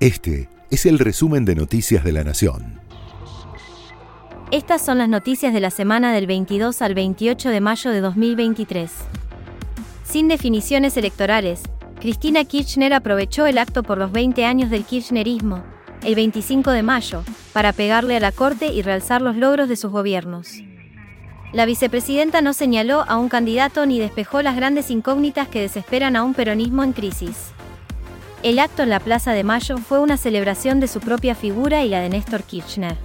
Este es el resumen de Noticias de la Nación. Estas son las noticias de la semana del 22 al 28 de mayo de 2023. Sin definiciones electorales, Cristina Kirchner aprovechó el acto por los 20 años del kirchnerismo, el 25 de mayo, para pegarle a la Corte y realzar los logros de sus gobiernos. La vicepresidenta no señaló a un candidato ni despejó las grandes incógnitas que desesperan a un peronismo en crisis. El acto en la Plaza de Mayo fue una celebración de su propia figura y la de Néstor Kirchner.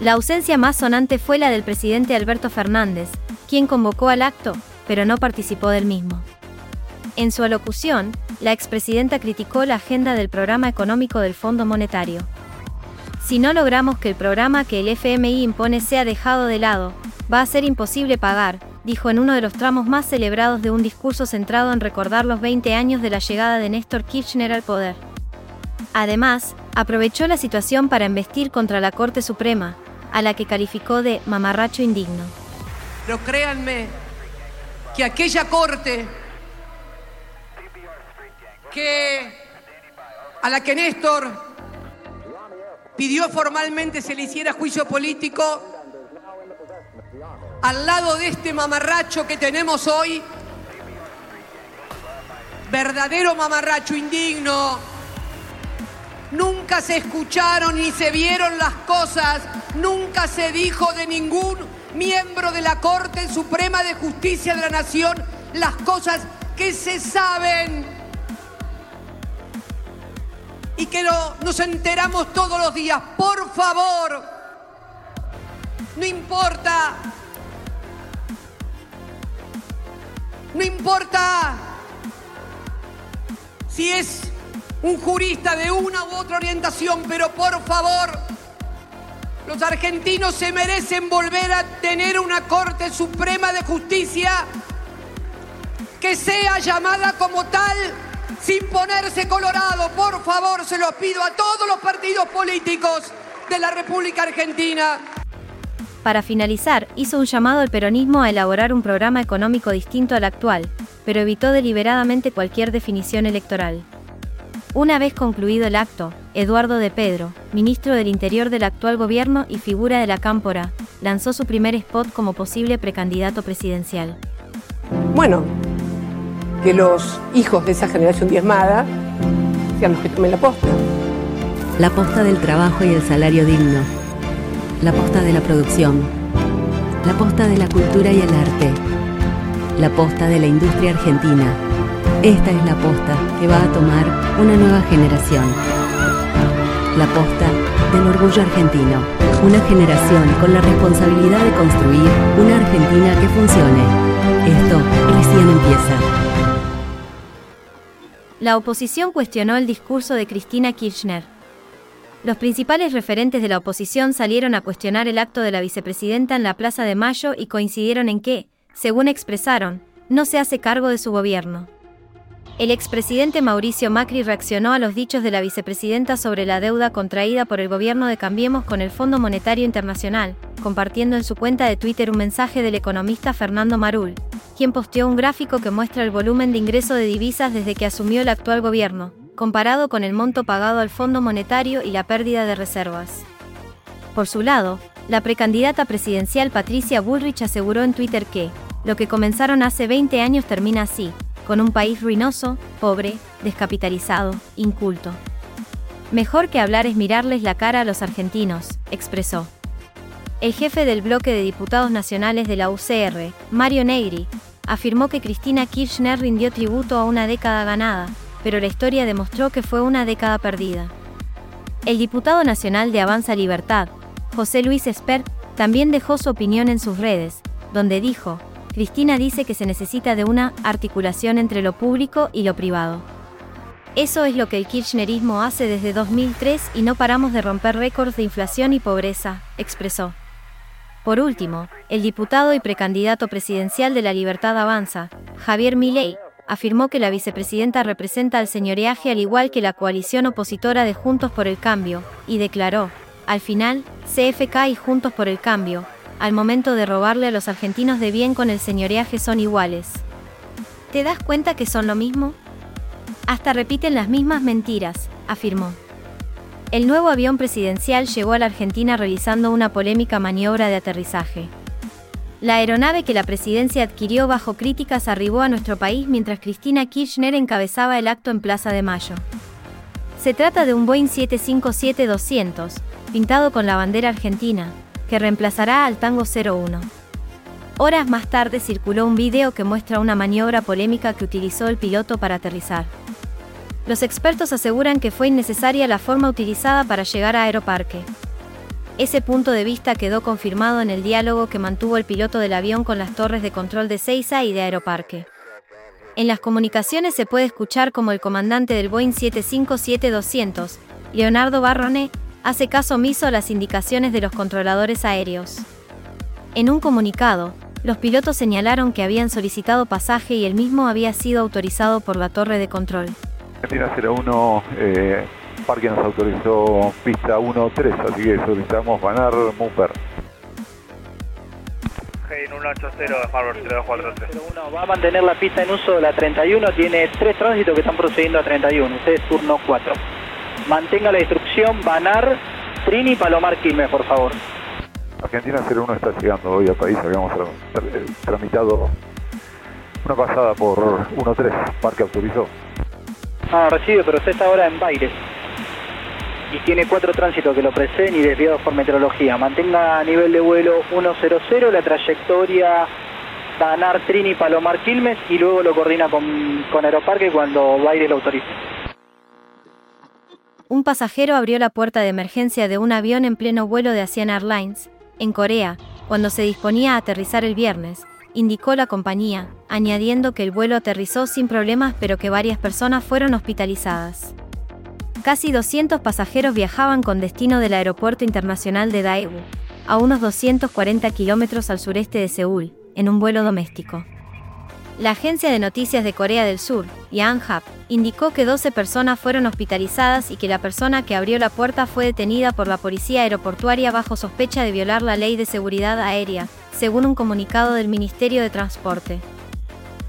La ausencia más sonante fue la del presidente Alberto Fernández, quien convocó al acto, pero no participó del mismo. En su alocución, la expresidenta criticó la agenda del programa económico del Fondo Monetario. Si no logramos que el programa que el FMI impone sea dejado de lado, va a ser imposible pagar, dijo en uno de los tramos más celebrados de un discurso centrado en recordar los 20 años de la llegada de Néstor Kirchner al poder. Además, aprovechó la situación para embestir contra la Corte Suprema, a la que calificó de mamarracho indigno. Pero créanme que aquella Corte que a la que Néstor pidió formalmente se le hiciera juicio político, al lado de este mamarracho que tenemos hoy, verdadero mamarracho indigno, nunca se escucharon ni se vieron las cosas, nunca se dijo de ningún miembro de la Corte Suprema de Justicia de la Nación las cosas que se saben. Y que nos enteramos todos los días. Por favor, no importa No importa si es un jurista de una u otra orientación, pero por favor, los argentinos se merecen volver a tener una Corte Suprema de Justicia que sea llamada como tal sin ponerse colorado. Por favor, se lo pido a todos los partidos políticos de la República Argentina. Para finalizar, hizo un llamado al peronismo a elaborar un programa económico distinto al actual, pero evitó deliberadamente cualquier definición electoral. Una vez concluido el acto, Eduardo de Pedro, ministro del Interior del actual gobierno y figura de la Cámpora, lanzó su primer spot como posible precandidato presidencial. Bueno, que los hijos de esa generación diezmada sean los que tomen la posta. La posta del trabajo y el salario digno la posta de la producción, la posta de la cultura y el arte, la posta de la industria argentina. Esta es la posta que va a tomar una nueva generación. La posta del orgullo argentino. Una generación con la responsabilidad de construir una Argentina que funcione. Esto recién empieza. La oposición cuestionó el discurso de Cristina Kirchner. Los principales referentes de la oposición salieron a cuestionar el acto de la vicepresidenta en la Plaza de Mayo y coincidieron en que, según expresaron, no se hace cargo de su gobierno. El expresidente Mauricio Macri reaccionó a los dichos de la vicepresidenta sobre la deuda contraída por el gobierno de Cambiemos con el Fondo Monetario Internacional, compartiendo en su cuenta de Twitter un mensaje del economista Fernando Marul, quien posteó un gráfico que muestra el volumen de ingreso de divisas desde que asumió el actual gobierno, comparado con el monto pagado al Fondo Monetario y la pérdida de reservas. Por su lado, la precandidata presidencial Patricia Bullrich aseguró en Twitter que, lo que comenzaron hace 20 años termina así, con un país ruinoso, pobre, descapitalizado, inculto. Mejor que hablar es mirarles la cara a los argentinos, expresó. El jefe del bloque de diputados nacionales de la UCR, Mario Negri, afirmó que Cristina Kirchner rindió tributo a una década ganada, pero la historia demostró que fue una década perdida. El diputado nacional de Avanza Libertad, José Luis Esper, también dejó su opinión en sus redes, donde dijo, Cristina dice que se necesita de una articulación entre lo público y lo privado. Eso es lo que el kirchnerismo hace desde 2003 y no paramos de romper récords de inflación y pobreza, expresó. Por último, el diputado y precandidato presidencial de la Libertad Avanza, Javier Milei, afirmó que la vicepresidenta representa al señoreaje al igual que la coalición opositora de Juntos por el Cambio, y declaró, al final, CFK y Juntos por el Cambio, al momento de robarle a los argentinos de bien con el señoreaje son iguales. ¿Te das cuenta que son lo mismo? Hasta repiten las mismas mentiras, afirmó. El nuevo avión presidencial llegó a la Argentina realizando una polémica maniobra de aterrizaje. La aeronave que la presidencia adquirió bajo críticas arribó a nuestro país mientras Cristina Kirchner encabezaba el acto en Plaza de Mayo. Se trata de un Boeing 757-200, pintado con la bandera argentina, que reemplazará al Tango 01. Horas más tarde circuló un video que muestra una maniobra polémica que utilizó el piloto para aterrizar. Los expertos aseguran que fue innecesaria la forma utilizada para llegar a Aeroparque. Ese punto de vista quedó confirmado en el diálogo que mantuvo el piloto del avión con las torres de control de Seiza y de Aeroparque. En las comunicaciones se puede escuchar como el comandante del Boeing 757-200, Leonardo Barrone, hace caso omiso a las indicaciones de los controladores aéreos. En un comunicado, los pilotos señalaron que habían solicitado pasaje y el mismo había sido autorizado por la torre de control. Argentina 01, eh, Parque nos autorizó pista 1-3, así que solicitamos ganar Mupper. G 180 Harvard 3243. Va a mantener la pista en uso de la 31, tiene tres tránsitos que están procediendo a 31, usted es turno 4. Mantenga la instrucción, Banar, Trini, Palomar, Quilmes, por favor. Argentina 01 está llegando hoy al país, habíamos tra- tra- tramitado una pasada por 1-3, Parque autorizó. Ah, recibe, pero usted está ahora en Baires. Y tiene cuatro tránsitos que lo preceden y desviados por meteorología. Mantenga a nivel de vuelo 100 la trayectoria Banar, Trini, Palomar, Quilmes y luego lo coordina con, con Aeroparque cuando Baires lo autorice. Un pasajero abrió la puerta de emergencia de un avión en pleno vuelo de Asian Airlines, en Corea, cuando se disponía a aterrizar el viernes, indicó la compañía, añadiendo que el vuelo aterrizó sin problemas pero que varias personas fueron hospitalizadas. Casi 200 pasajeros viajaban con destino del Aeropuerto Internacional de Daegu, a unos 240 kilómetros al sureste de Seúl, en un vuelo doméstico. La agencia de noticias de Corea del Sur, Yonhap, indicó que 12 personas fueron hospitalizadas y que la persona que abrió la puerta fue detenida por la policía aeroportuaria bajo sospecha de violar la ley de seguridad aérea, según un comunicado del Ministerio de Transporte.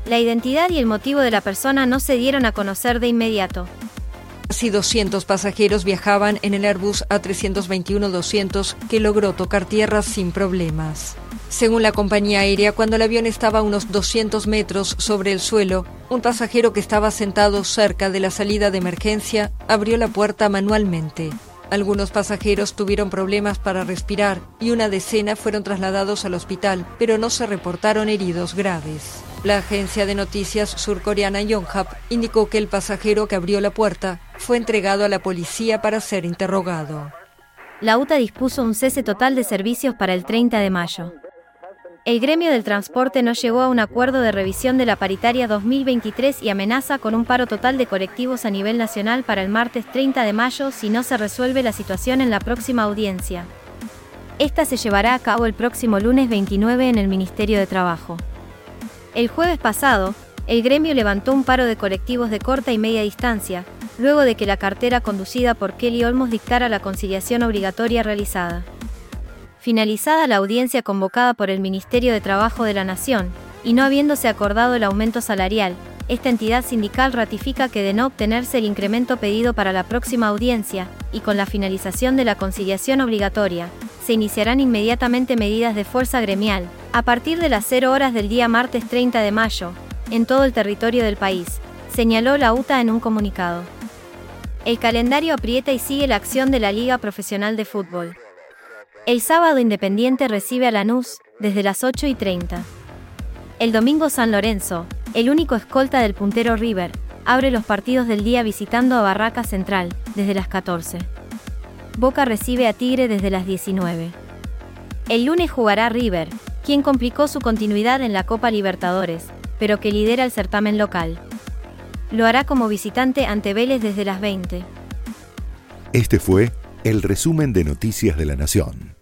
La identidad y el motivo de la persona no se dieron a conocer de inmediato. Casi 200 pasajeros viajaban en el Airbus A321-200 que logró tocar tierra sin problemas. Según la compañía aérea, cuando el avión estaba a unos 200 metros sobre el suelo, un pasajero que estaba sentado cerca de la salida de emergencia abrió la puerta manualmente. Algunos pasajeros tuvieron problemas para respirar y una decena fueron trasladados al hospital, pero no se reportaron heridos graves. La agencia de noticias surcoreana Yonhap indicó que el pasajero que abrió la puerta fue entregado a la policía para ser interrogado. La UTA dispuso un cese total de servicios para el 30 de mayo. El gremio del transporte no llegó a un acuerdo de revisión de la paritaria 2023 y amenaza con un paro total de colectivos a nivel nacional para el martes 30 de mayo si no se resuelve la situación en la próxima audiencia. Esta se llevará a cabo el próximo lunes 29 en el Ministerio de Trabajo. El jueves pasado, el gremio levantó un paro de colectivos de corta y media distancia, luego de que la cartera conducida por Kelly Olmos dictara la conciliación obligatoria realizada. Finalizada la audiencia convocada por el Ministerio de Trabajo de la Nación, y no habiéndose acordado el aumento salarial, esta entidad sindical ratifica que de no obtenerse el incremento pedido para la próxima audiencia, y con la finalización de la conciliación obligatoria, se iniciarán inmediatamente medidas de fuerza gremial, a partir de las 0 horas del día martes 30 de mayo, en todo el territorio del país, señaló la UTA en un comunicado. El calendario aprieta y sigue la acción de la Liga Profesional de Fútbol. El sábado Independiente recibe a Lanús, desde las 8 y 30. El domingo San Lorenzo, el único escolta del puntero River, abre los partidos del día visitando a Barraca Central, desde las 14. Boca recibe a Tigre desde las 19. El lunes jugará River, quien complicó su continuidad en la Copa Libertadores, pero que lidera el certamen local. Lo hará como visitante ante Vélez desde las 20. Este fue el resumen de Noticias de la Nación.